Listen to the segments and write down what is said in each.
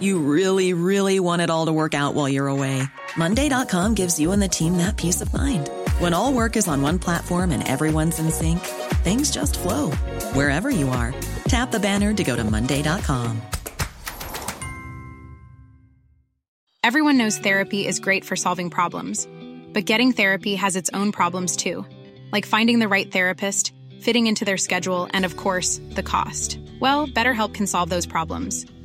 You really, really want it all to work out while you're away. Monday.com gives you and the team that peace of mind. When all work is on one platform and everyone's in sync, things just flow wherever you are. Tap the banner to go to Monday.com. Everyone knows therapy is great for solving problems, but getting therapy has its own problems too, like finding the right therapist, fitting into their schedule, and of course, the cost. Well, BetterHelp can solve those problems.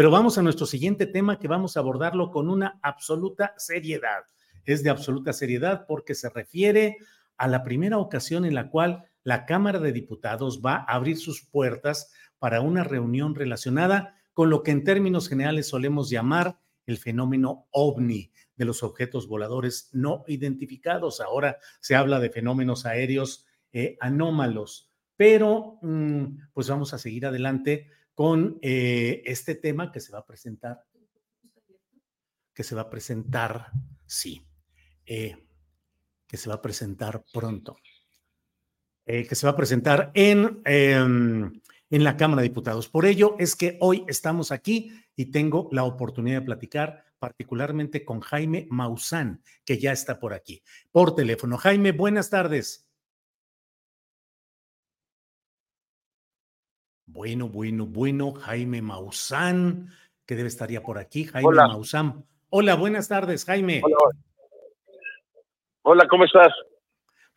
Pero vamos a nuestro siguiente tema que vamos a abordarlo con una absoluta seriedad. Es de absoluta seriedad porque se refiere a la primera ocasión en la cual la Cámara de Diputados va a abrir sus puertas para una reunión relacionada con lo que en términos generales solemos llamar el fenómeno ovni de los objetos voladores no identificados. Ahora se habla de fenómenos aéreos eh, anómalos, pero mm, pues vamos a seguir adelante con eh, este tema que se va a presentar, que se va a presentar, sí, eh, que se va a presentar pronto, eh, que se va a presentar en, em, en la Cámara de Diputados. Por ello es que hoy estamos aquí y tengo la oportunidad de platicar particularmente con Jaime Maussan, que ya está por aquí, por teléfono. Jaime, buenas tardes. Bueno, bueno, bueno, Jaime Maussan, que debe estar ya por aquí. Jaime Hola. Maussan. Hola, buenas tardes, Jaime. Hola. Hola, ¿cómo estás?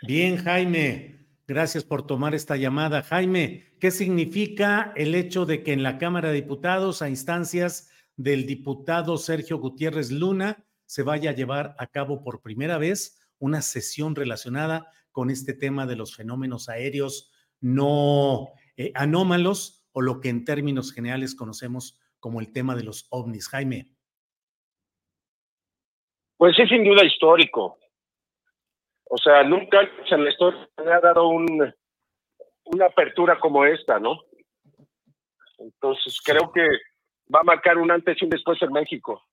Bien, Jaime. Gracias por tomar esta llamada. Jaime, ¿qué significa el hecho de que en la Cámara de Diputados, a instancias del diputado Sergio Gutiérrez Luna, se vaya a llevar a cabo por primera vez una sesión relacionada con este tema de los fenómenos aéreos no eh, anómalos o lo que en términos generales conocemos como el tema de los ovnis? Jaime. Pues sí, sin duda histórico. O sea, nunca en la historia se ha dado un, una apertura como esta, ¿no? Entonces creo que va a marcar un antes y un después en México.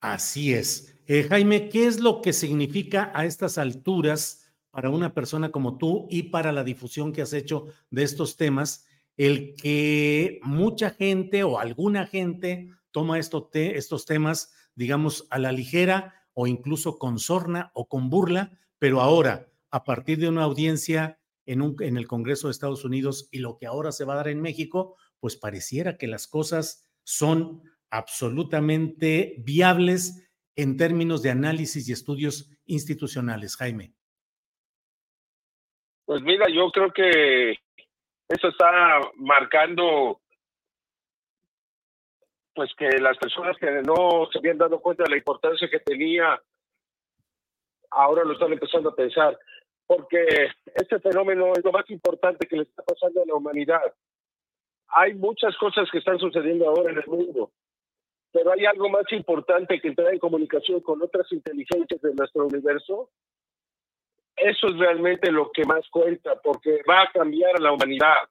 Así es. Eh, Jaime, ¿qué es lo que significa a estas alturas para una persona como tú y para la difusión que has hecho de estos temas el que mucha gente o alguna gente toma esto estos temas, digamos, a la ligera o incluso con sorna o con burla, pero ahora, a partir de una audiencia en, en el Congreso de Estados Unidos y lo que ahora se va a dar en México, pues pareciera que las cosas son absolutamente viables en términos de análisis y estudios institucionales, Jaime. Pues mira, yo creo que eso está marcando pues que las personas que no se habían dado cuenta de la importancia que tenía, ahora lo están empezando a pensar. porque este fenómeno es lo más importante que le está pasando a la humanidad. Hay muchas cosas que están sucediendo ahora en el mundo, pero hay algo más importante que entrar en comunicación con otras inteligencias de nuestro universo. Eso es realmente lo que más cuenta, porque va a cambiar la humanidad.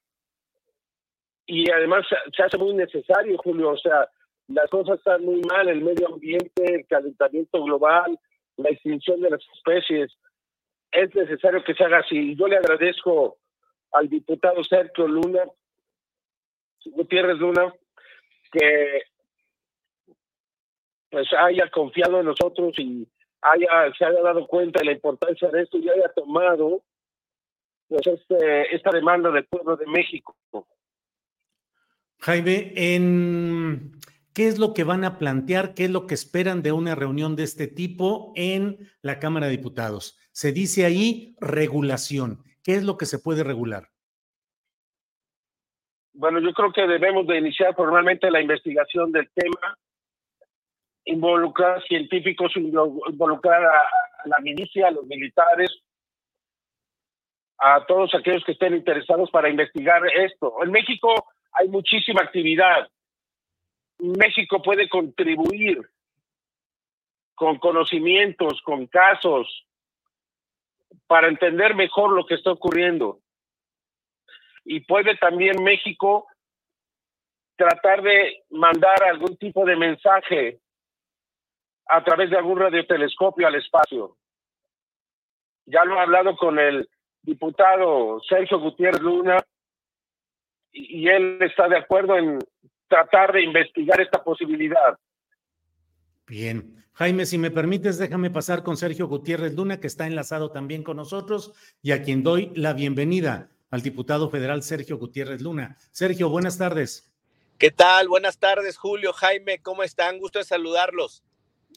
Y además se hace muy necesario, Julio, o sea, las cosas están muy mal, el medio ambiente, el calentamiento global, la extinción de las especies. Es necesario que se haga así. Yo le agradezco al diputado Sergio Luna, Gutiérrez Luna, que pues haya confiado en nosotros y haya, se haya dado cuenta de la importancia de esto y haya tomado pues este, esta demanda del pueblo de México. Jaime, en ¿Qué es lo que van a plantear? ¿Qué es lo que esperan de una reunión de este tipo en la Cámara de Diputados? Se dice ahí regulación. ¿Qué es lo que se puede regular? Bueno, yo creo que debemos de iniciar formalmente la investigación del tema, involucrar científicos, involucrar a, la milicia, a los militares, a todos aquellos que estén interesados para investigar esto. En México hay muchísima actividad México puede contribuir con conocimientos, con casos, para entender mejor lo que está ocurriendo. Y puede también México tratar de mandar algún tipo de mensaje a través de algún radiotelescopio al espacio. Ya lo he hablado con el diputado Sergio Gutiérrez Luna y, él está de acuerdo en tratar de investigar esta posibilidad. Bien. Jaime, si me permites, déjame pasar con Sergio Gutiérrez Luna, que está enlazado también con nosotros y a quien doy la bienvenida al diputado federal Sergio Gutiérrez Luna. Sergio, buenas tardes. ¿Qué tal? Buenas tardes, Julio, Jaime, ¿cómo están? Gusto de saludarlos.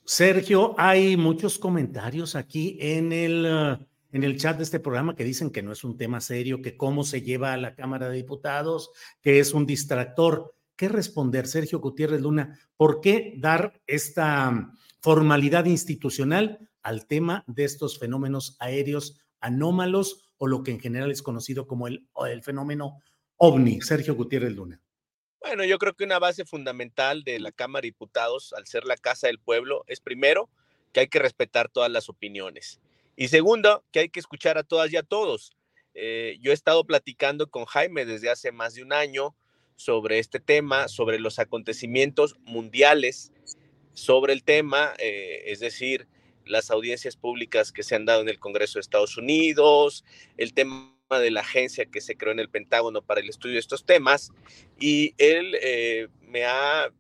Sergio, hay muchos comentarios aquí en el, uh, en el chat de este programa que dicen que no es un tema serio, que cómo se lleva a la Cámara de Diputados, que es un distractor. ¿Qué responder, Sergio Gutiérrez Luna? ¿Por qué dar esta mm, formalidad institucional al tema de estos fenómenos aéreos anómalos o lo que en general es conocido como el, el fenómeno ovni? Sergio Gutiérrez Luna. Bueno, yo creo que una base fundamental de la Cámara de Diputados, al ser la Casa del Pueblo, es primero que hay que respetar todas las opiniones. Y segundo, que hay que escuchar a todas y a todos. Eh, yo he estado platicando con Jaime desde hace más de un año sobre este tema, sobre los acontecimientos mundiales, sobre el tema, eh, es decir, las audiencias públicas que se han dado en el Congreso de Estados Unidos, el tema de la agencia que se creó en el Pentágono para el estudio de estos temas, y él eh, me ha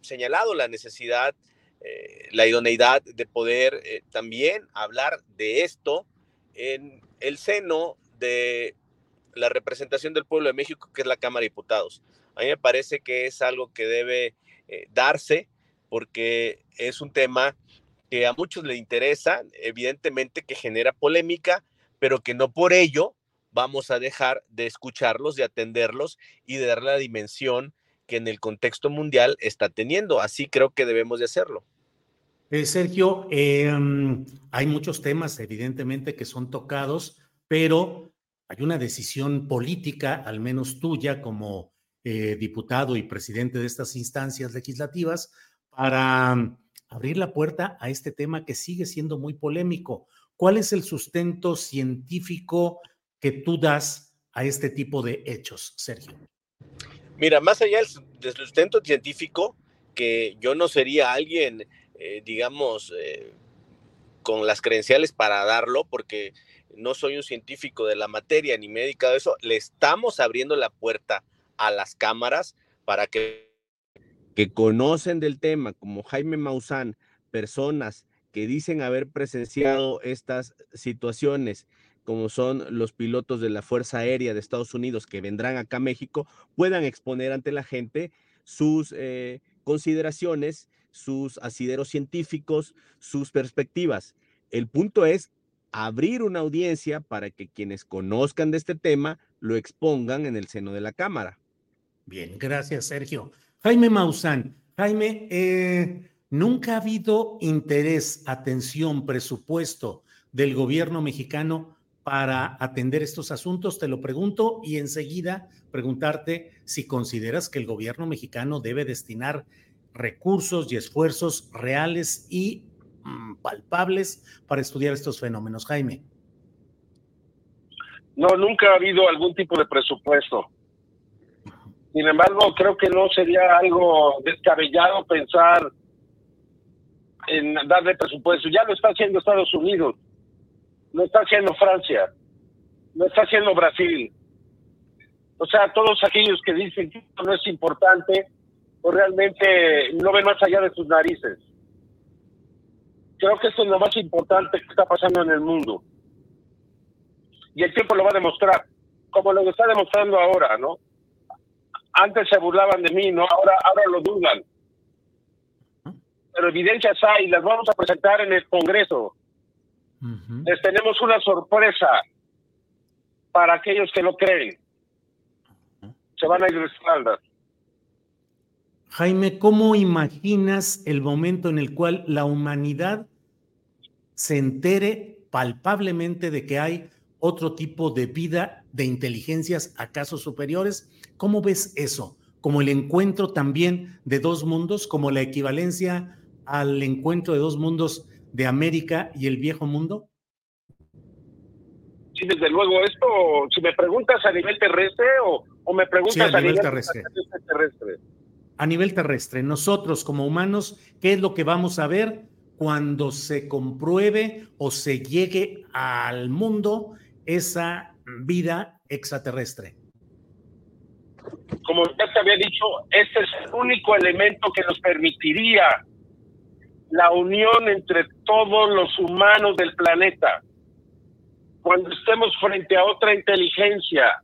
señalado la necesidad, eh, la idoneidad de poder también hablar de esto en el seno de la representación del pueblo de México, que es la Cámara de Diputados. A mí me parece que es algo que debe eh, darse porque es un tema que a muchos le interesa, evidentemente que genera polémica, pero que no por ello vamos a dejar de escucharlos, de atenderlos y de darle la dimensión que en el contexto mundial está teniendo. Así creo que debemos de hacerlo. Eh, Sergio, em, hay muchos temas evidentemente que son tocados, pero hay una decisión política, al menos tuya como eh, diputado y presidente de estas instancias legislativas, para mm, abrir la puerta a este tema que sigue siendo muy polémico. ¿Cuál es el sustento científico que tú das a este tipo de hechos, Sergio? Mira, más allá del sustento científico, que yo no sería alguien, eh, digamos, eh, con las credenciales para darlo, porque no soy un científico de la materia ni médica de eso, le estamos abriendo la puerta a las cámaras para que, que conocen del tema, como Jaime Maussan, personas que dicen haber presenciado estas situaciones, como son los pilotos de la Fuerza Aérea de Estados Unidos que vendrán acá a México, puedan exponer ante la gente sus eh, consideraciones, sus asideros científicos, sus perspectivas. El punto es abrir una audiencia para que quienes conozcan de este tema lo expongan en el seno de la Cámara. Bien, gracias, Sergio. Jaime Maussan, Jaime, eh, nunca ha habido interés, atención, presupuesto del gobierno mexicano para atender estos asuntos? Te lo pregunto y enseguida preguntarte si consideras que el gobierno mexicano debe destinar recursos y esfuerzos reales y mm, palpables para estudiar estos fenómenos. Jaime. No, nunca ha habido algún tipo de presupuesto. Sin embargo, creo que no sería algo descabellado pensar en darle presupuesto. Ya lo está haciendo Estados Unidos, lo está haciendo Francia, lo está haciendo Brasil. O sea, todos aquellos que dicen que no es importante, pues realmente no ven más allá de sus narices. Creo que esto es lo más importante que está pasando en el mundo. Y el tiempo lo va a demostrar, como lo está demostrando ahora, ¿no? Antes se burlaban de mí, ¿no? Ahora, ahora lo dudan. Pero evidencias hay, las vamos a presentar en el Congreso. Les tenemos una sorpresa para aquellos que no creen. Se van a ir de espaldas. Jaime, ¿cómo imaginas el momento en el cual la humanidad se entere palpablemente de que hay otro tipo de vida de inteligencias acaso superiores? ¿Cómo ves eso? ¿Como el encuentro también de dos mundos, como la equivalencia al encuentro de dos mundos de América y el viejo mundo? Sí, desde luego, esto, si me preguntas a nivel terrestre o, me preguntas a, nivel, terrestre. terrestre a nivel terrestre. Nosotros como humanos, ¿qué es lo que vamos a ver cuando se compruebe o se llegue al mundo esa vida extraterrestre? Como ya te había dicho, este es el único elemento que nos permitiría la unión entre todos los humanos del planeta. Cuando estemos frente a otra inteligencia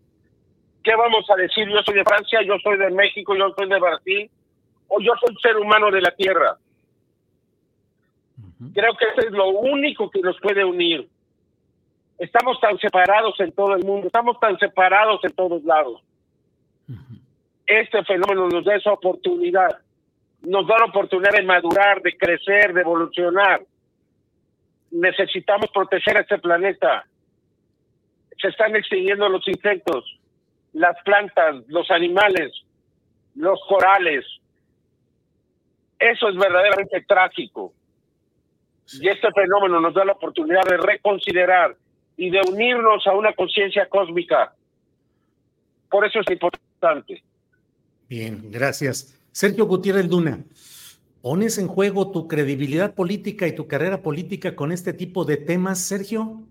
¿Qué vamos a decir? Yo soy de Francia, yo soy de México, yo soy de Brasil, o yo soy ser humano de la Tierra. Creo que eso es lo único que nos puede unir. Estamos tan separados en todo el mundo, estamos tan separados en todos lados. Este fenómeno nos da esa oportunidad, nos da la oportunidad de madurar, de crecer, de evolucionar. Necesitamos proteger a este planeta. Se están extinguiendo los insectos, las plantas, los animales, los corales. Eso es verdaderamente trágico. Y este fenómeno nos da la oportunidad de reconsiderar y de unirnos a una conciencia cósmica. Por eso es importante. Bien, gracias. Sergio Gutiérrez Duna, ¿pones en juego tu credibilidad política y tu carrera política con este tipo de temas, Sergio?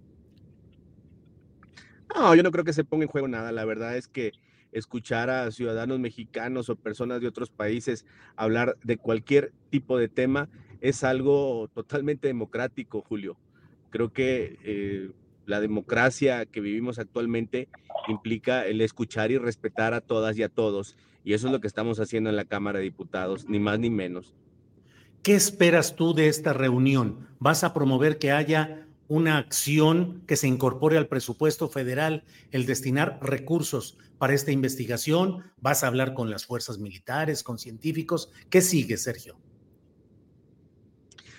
No, yo no creo que se ponga en juego nada. La verdad es que escuchar a ciudadanos mexicanos o personas de otros países hablar de cualquier tipo de tema es algo totalmente democrático, Julio. Creo que eh, la democracia que vivimos actualmente implica el escuchar y respetar a todas y a todos. Y eso es lo que estamos haciendo en la Cámara de Diputados, ni más ni menos. ¿Qué esperas tú de esta reunión? ¿Vas a promover que haya una acción que se incorpore al presupuesto federal, el destinar recursos para esta investigación? ¿Vas a hablar con las fuerzas militares, con científicos? ¿Qué sigue, Sergio?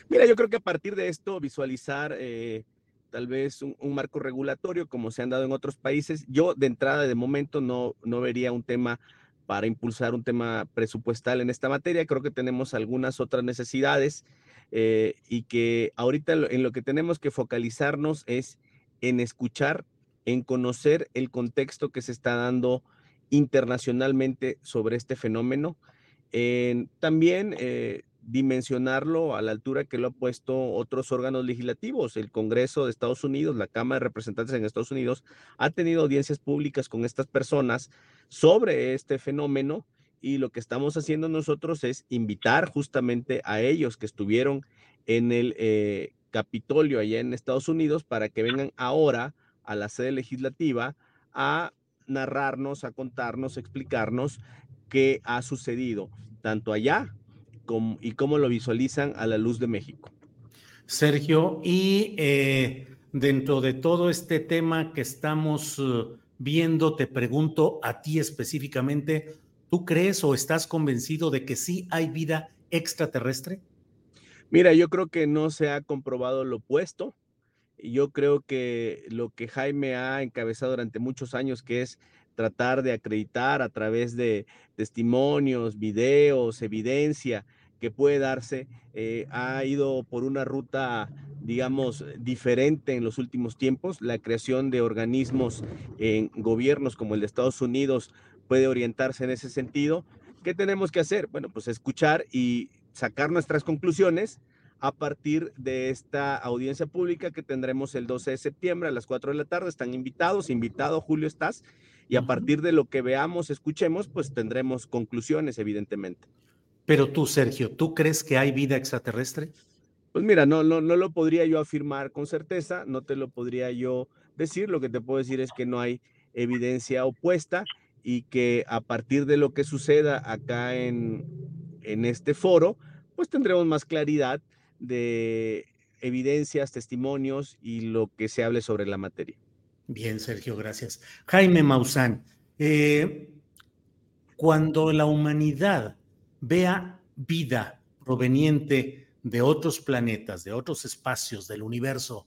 Mira, yo creo que a partir de esto, visualizar eh, tal vez un, marco regulatorio como se han dado en otros países, yo de entrada, de momento, no, no vería un tema para impulsar un tema presupuestal en esta materia. Creo que tenemos algunas otras necesidades eh, y que ahorita en lo que tenemos que focalizarnos es en escuchar, en conocer el contexto que se está dando internacionalmente sobre este fenómeno, en también eh, dimensionarlo a la altura que lo ha puesto otros órganos legislativos. El Congreso de Estados Unidos, la Cámara de Representantes en Estados Unidos, ha tenido audiencias públicas con estas personas sobre este fenómeno y lo que estamos haciendo nosotros es invitar justamente a ellos que estuvieron en el eh, Capitolio allá en Estados Unidos para que vengan ahora a la sede legislativa a narrarnos, a contarnos, a explicarnos qué ha sucedido tanto allá y cómo lo visualizan a la luz de México. Sergio, y eh, dentro de todo este tema que estamos uh, viendo, te pregunto a ti específicamente, ¿Tú crees o estás convencido de que sí hay vida extraterrestre? Mira, yo creo que no se ha comprobado lo opuesto. yo creo que lo que Jaime ha encabezado durante muchos años, que es tratar de acreditar a través de testimonios, videos, evidencia que puede darse, eh, ha ido por una ruta, digamos, diferente en los últimos tiempos. La creación de organismos en gobiernos como el de Estados Unidos puede orientarse en ese sentido. ¿Qué tenemos que hacer? Bueno, pues escuchar y sacar nuestras conclusiones a partir de esta audiencia pública que tendremos el 12 de septiembre a las 4 de la tarde. Están invitados, invitado Julio estás, y a partir de lo que veamos, escuchemos, pues tendremos conclusiones, evidentemente. Pero tú, Sergio, ¿tú crees que hay vida extraterrestre? Pues mira, no, no, no lo podría yo afirmar con certeza, no te lo podría yo decir. Lo que te puedo decir es que no hay evidencia opuesta y que a partir de lo que suceda acá en, en este foro, pues tendremos más claridad de evidencias, testimonios y lo que se hable sobre la materia. Bien, Sergio, gracias. Jaime Maussan, eh, cuando la humanidad vea vida proveniente de otros planetas, de otros espacios del universo,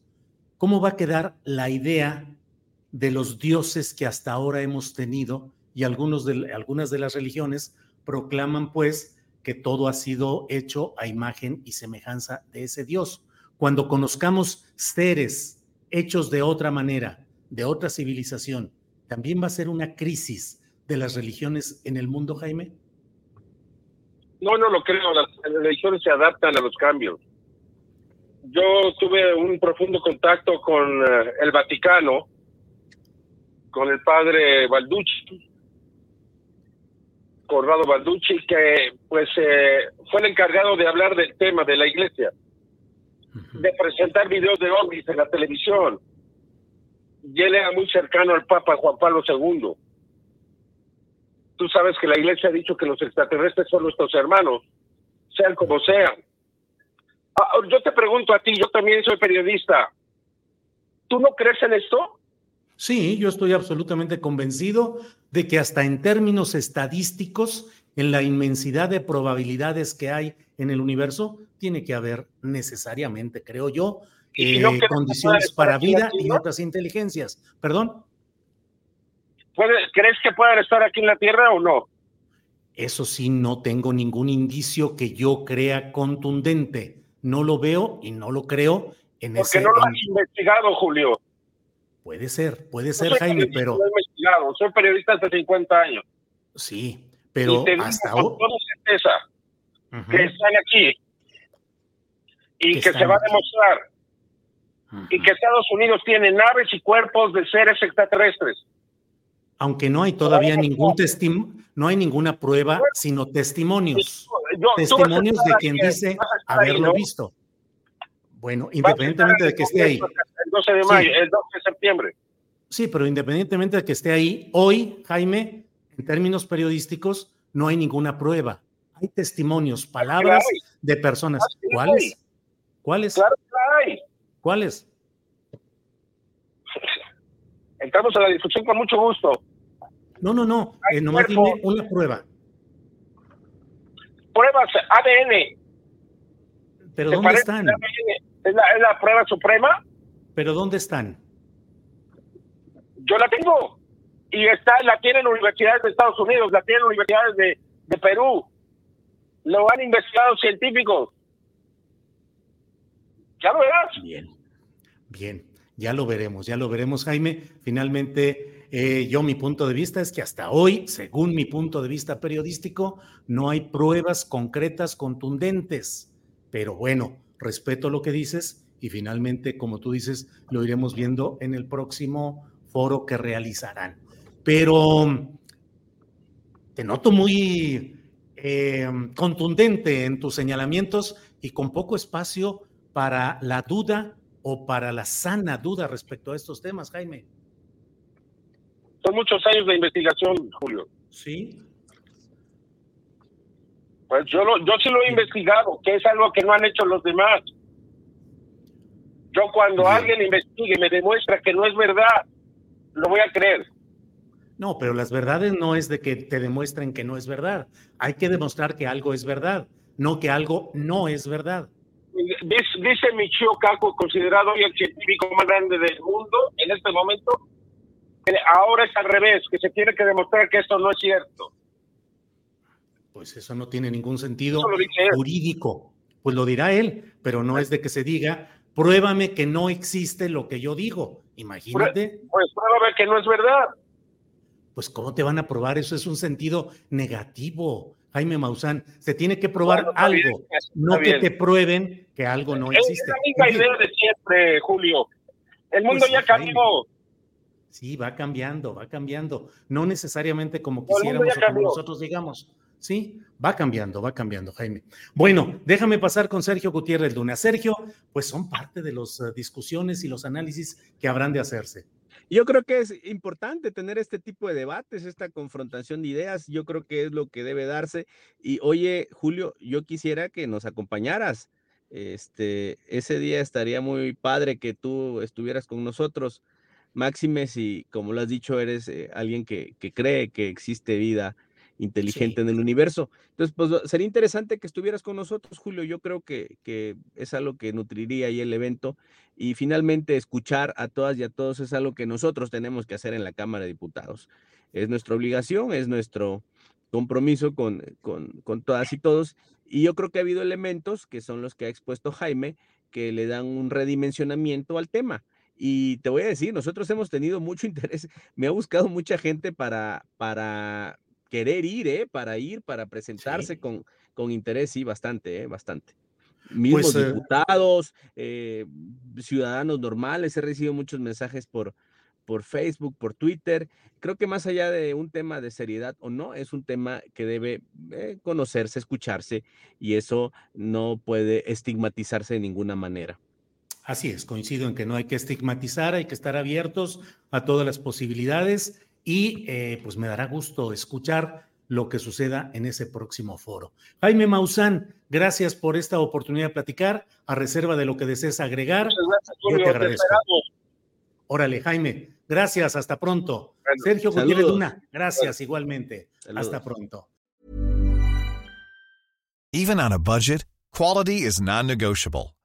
¿cómo va a quedar la idea de los dioses que hasta ahora hemos tenido? Y algunos de, algunas de las religiones proclaman pues que todo ha sido hecho a imagen y semejanza de ese Dios. Cuando conozcamos seres hechos de otra manera, de otra civilización, ¿también va a ser una crisis de las religiones en el mundo, Jaime? No, no lo creo. Las religiones se adaptan a los cambios. Yo tuve un profundo contacto con eh, el Vaticano, con el padre Balducci, Corrado Balducci, que pues eh, fue el encargado de hablar del tema de la iglesia, de presentar videos de ovnis en la televisión. Y él era muy cercano al Papa Juan Pablo II. Tú sabes que la iglesia ha dicho que los extraterrestres son nuestros hermanos, sean como sean. Ah, yo te pregunto a ti, yo también soy periodista. ¿Tú no crees en esto? Sí, yo estoy absolutamente convencido de que hasta en términos estadísticos, en la inmensidad de probabilidades que hay en el universo, tiene que haber necesariamente, creo yo, eh, condiciones para vida y otras inteligencias. ¿Perdón? ¿Crees que puedan estar aquí en la Tierra o no? Eso sí, no tengo ningún indicio que yo crea contundente. No lo veo y no lo creo en Porque ese. no lo has investigado, Julio. Puede ser, puede ser, Jaime, pero. No he investigado, soy periodista hace 50 años. Sí, pero y te hasta digo con toda certeza que están aquí y Que que, se va a demostrar y que Estados Unidos tiene naves y cuerpos de seres extraterrestres. Aunque no hay todavía ningún testimonio, no hay ninguna prueba, sino testimonios. Yo- testimonios de quien dice ahí, haberlo ¿no? visto. Bueno, independientemente de que esté ahí. El 12 de Sí. mayo, el 12 de septiembre. Sí, pero independientemente de que esté ahí, hoy, Jaime, en términos periodísticos, no hay ninguna prueba. Hay testimonios, palabras hay. de personas. Ah. ¿Cuáles? ¿Cuáles? Claro que hay. ¿Cuáles? Entramos a la discusión con mucho gusto. No, no, no. Eh, nomás dime una prueba. Pruebas ADN. ¿Pero ¿Te dónde están? ¿Es la, es la prueba suprema? ¿Pero dónde están? Yo la tengo. Y está, la tienen universidades de Estados Unidos, la tienen universidades de, de Perú. Lo han investigado científicos. Ya lo verás. Bien, bien, ya lo veremos, ya lo veremos, Jaime. Finalmente, eh, yo mi punto de vista es que hasta hoy, según mi punto de vista periodístico, no hay pruebas concretas, contundentes. Pero bueno, respeto lo que dices y finalmente, como tú dices, lo iremos viendo en el próximo foro que realizarán. Pero te noto muy eh, contundente en tus señalamientos y con poco espacio para la duda o para la sana duda respecto a estos temas, Jaime. Son muchos años de investigación, Julio. Sí. Pues yo, lo, yo sí lo he investigado, que es algo que no han hecho los demás. Yo cuando alguien investigue y me demuestra que no es verdad, lo voy a creer. No, pero las verdades no es de que te demuestren que no es verdad. Hay que demostrar que algo es verdad, no que algo no es verdad. Dice, Michio Kaku, considerado hoy el científico más grande del mundo en este momento, ahora es al revés, que se tiene que demostrar que esto no es cierto. Pues eso no tiene ningún sentido jurídico. Pues lo dirá él, pero no es de que se diga, pruébame que no existe lo que yo digo. Imagínate. Pues pruébame que no es verdad. Pues ¿cómo te van a probar? Eso es un sentido negativo. Jaime Maussan, se tiene que probar algo, no que te prueben que algo no existe. Es la misma idea de siempre, Julio. El mundo pues ya cambió. Sí, va cambiando, va cambiando. No necesariamente como quisiéramos o como nosotros digamos. Sí, va cambiando, va cambiando, Jaime. Bueno, déjame pasar con Sergio Gutiérrez Luna. Sergio, pues son parte de las eh, discusiones y los análisis que habrán de hacerse. Yo creo que es importante tener este tipo de debates, esta confrontación de ideas. Yo creo que es lo que debe darse. Y oye, Julio, yo quisiera que nos acompañaras. Este, ese día estaría muy padre que tú estuvieras con nosotros, Máxime, si como lo has dicho, eres eh, alguien que, que cree que existe vida inteligente en el universo. Entonces, pues sería interesante que estuvieras con nosotros, Julio. Yo creo que, que, es algo que nutriría ahí el evento. Y finalmente, escuchar a todas y a todos es algo que nosotros tenemos que hacer en la Cámara de Diputados. Es nuestra obligación, es nuestro compromiso con, con, con todas y todos. Y yo creo que ha habido elementos, que son los que ha expuesto Jaime, que le dan un redimensionamiento al tema. Y te voy a decir, nosotros hemos tenido mucho interés, me ha buscado mucha gente para, para querer ir, ¿eh? Para ir, para presentarse con, con interés, sí, bastante, ¿eh? Bastante. Mismos pues, eh diputados, eh, ciudadanos normales, he recibido muchos mensajes por, por Facebook, por Twitter. Creo que más allá de un tema de seriedad o no, es un tema que debe eh, conocerse, escucharse y eso no puede estigmatizarse de ninguna manera. Así es, coincido en que no hay que estigmatizar, hay que estar abiertos a todas las posibilidades y eh, pues me dará gusto escuchar lo que suceda en ese próximo foro. Jaime Maussan, gracias por esta oportunidad de platicar, a reserva de lo que desees agregar. yo te agradezco. Órale, Jaime, gracias, hasta pronto. Sergio Gutiérrez Luna, gracias igualmente. Hasta pronto. Even on a budget, quality is non-negotiable.